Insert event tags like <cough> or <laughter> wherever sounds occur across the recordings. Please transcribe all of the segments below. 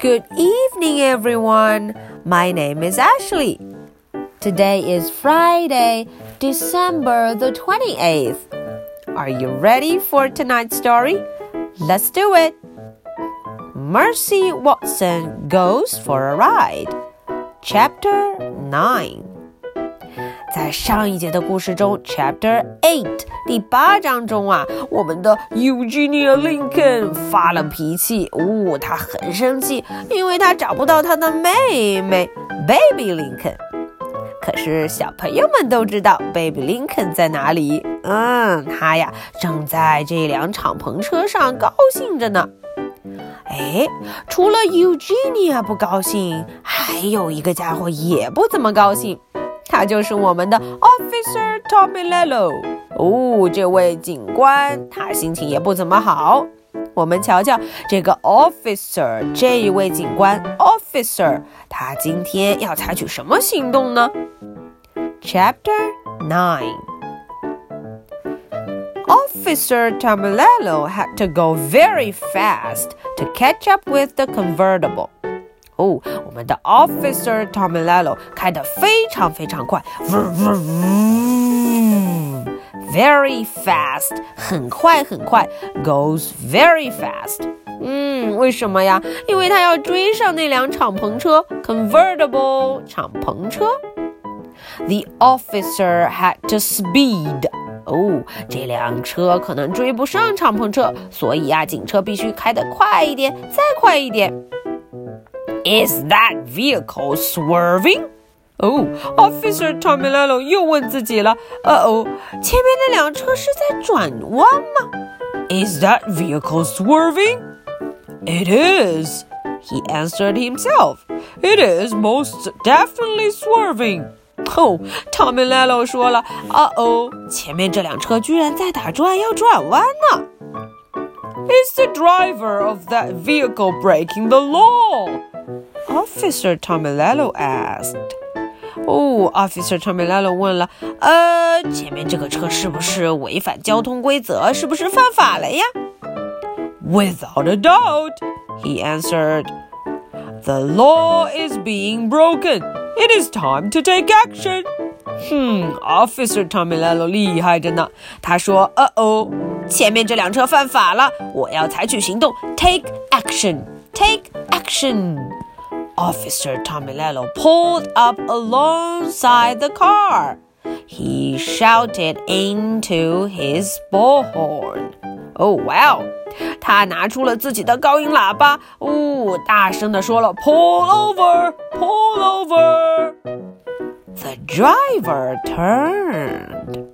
Good evening, everyone. My name is Ashley. Today is Friday, December the 28th. Are you ready for tonight's story? Let's do it. Mercy Watson Goes for a Ride. Chapter 9. 在上一节的故事中，Chapter Eight 第八章中啊，我们的 Eugenia Lincoln 发了脾气，呜、哦，他很生气，因为他找不到他的妹妹 Baby Lincoln。可是小朋友们都知道 Baby Lincoln 在哪里？嗯，他呀正在这辆敞篷车上高兴着呢。哎，除了 Eugenia 不高兴，还有一个家伙也不怎么高兴。他就是我们的 Officer Tommy Lello。哦，这位警官他心情也不怎么好。我们瞧瞧这个 officer 这一位警官 officer，他今天要采取什么行动呢？Chapter Nine Officer Tomilello had to go very fast to catch up with the convertible. 哦，我们的 Officer Tomilello 开得非常非常快，嗡嗡嗡。，very fast，很快很快，goes very fast。嗯，为什么呀？因为他要追上那辆敞篷车，convertible 敞篷车。The officer had to speed. 哦，这辆车可能追不上敞篷车，所以呀，警车必须开得快一点，再快一点。Is that vehicle swerving? 哦，Officer Tomilello 又问自己了。呃哦，前面那辆车是在转弯吗？Is that vehicle swerving? It is. He answered himself. It is most definitely swerving. <laughs> 哦，Tomilello 说了。啊哦，前面这辆车居然在打转，要转弯呢。Is the driver of that vehicle breaking the law? Officer Tomilello asked. 哦，Officer Tomilello 问了，呃，前面这个车是不是违反交通规则？是不是犯法了呀？Without a doubt, he answered. The law is being broken. It is time to take action. 哼，Officer Tomilello 厉害着呢。他说：“呃哦，前面这辆车犯法了，我要采取行动，take action, take action。” Officer Tomilello pulled up alongside the car. He shouted into his bullhorn. Oh wow! 他拿出了自己的高音喇叭，哦，大声地说了：“Pull over! Pull over!” The driver turned.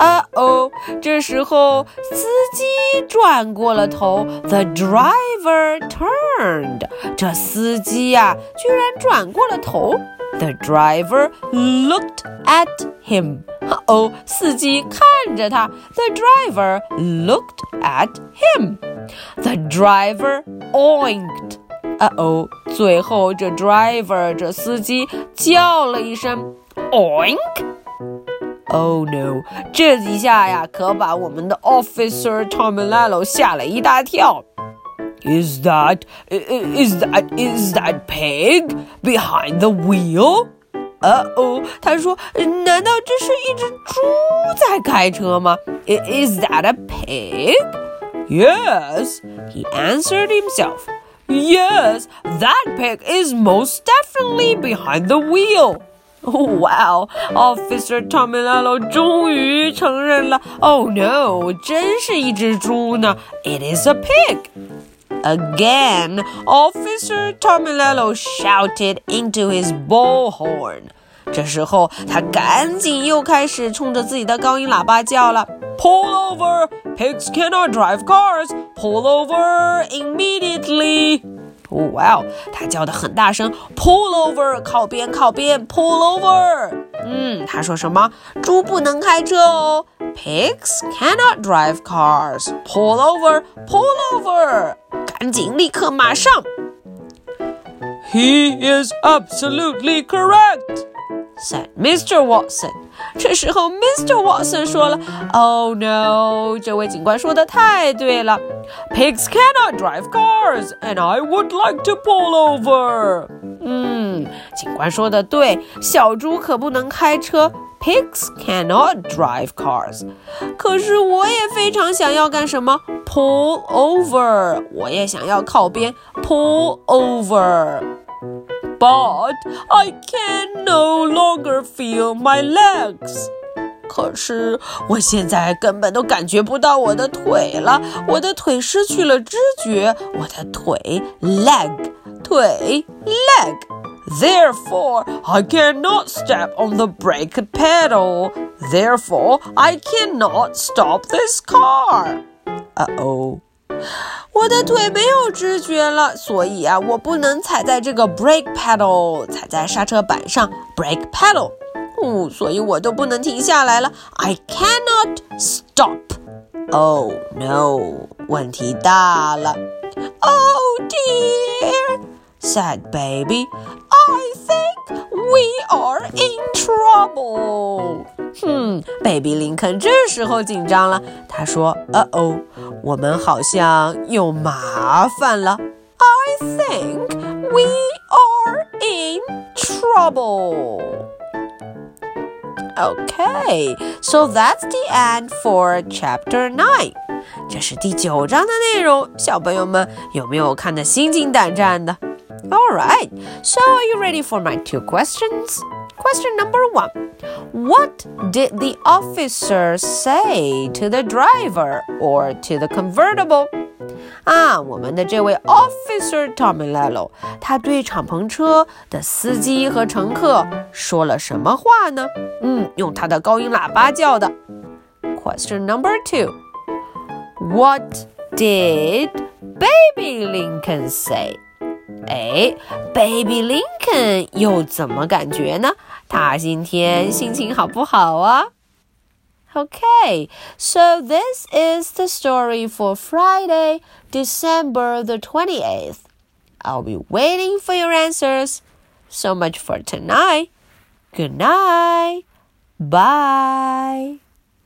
啊哦，这时候司机转过了头。The driver turned. 这司机呀、啊，居然转过了头。The driver looked at him. 哦，司机看着他。The driver looked at him. The driver oinked. 啊哦，最后这 driver 这司机叫了一声 oink。 Oh no！这一下呀，可把我们的 Officer Tomilello 吓了一大跳。Is that is that is that pig behind the wheel？呃哦，他说，难道这是一只猪在开车吗？Is that a pig? Yes, he answered himself. Yes, that pig is most definitely behind the wheel. Oh wow! Officer Tomilello 终于承认了。Oh no！真是一只猪呢。It is a pig. Again, Officer Tomilello shouted into his bullhorn. 这时候，他赶紧又开始冲着自己的高音喇叭叫了：“Pull over! Pigs cannot drive cars. Pull over immediately!” 哦，哇哦！他叫的很大声，Pull over，靠边，靠边，Pull over。嗯，他说什么？猪不能开车哦。Pigs cannot drive cars. Pull over, pull over。赶紧，立刻，马上。He is absolutely correct, said Mr. Watson. 这时候，Mr. Watson 说了：“Oh no！” 这位警官说的太对了。Pigs cannot drive cars, and I would like to pull over. 嗯，警官说的对，小猪可不能开车。Pigs cannot drive cars. 可是我也非常想要干什么？Pull over. 我也想要靠边。Pull over. But I can no longer feel my legs. 可是我现在根本都感觉不到我的腿了，我的腿失去了知觉，我的腿 leg 腿 leg。Therefore, I cannot step on the brake pedal. Therefore, I cannot stop this car. Uh oh. 我的腿没有知觉了，所以啊，我不能踩在这个 brake pedal，踩在刹车板上 brake pedal。哦，所以我都不能停下来了。I cannot stop. Oh no，问题大了。Oh dear, said baby. I think we are in trouble. 哼，baby 林肯这时候紧张了。他说：“呃哦，我们好像有麻烦了。I think we are in trouble.” Okay, so that's the end for chapter nine. 这是第九章的内容，小朋友们有没有看得心惊胆战的 all right, so are you ready for my two questions? Question number one What did the officer say to the driver or to the convertible? Ah, 啊，我们的这位 Officer Tomilello，他对敞篷车的司机和乘客说了什么话呢？嗯，用他的高音喇叭叫的。Question number two: What did Baby Lincoln say? 哎，Baby Lincoln 又怎么感觉呢？他今天心情好不好啊？Okay, so this is the story for Friday, December the 28th. I'll be waiting for your answers. So much for tonight. Good night. Bye.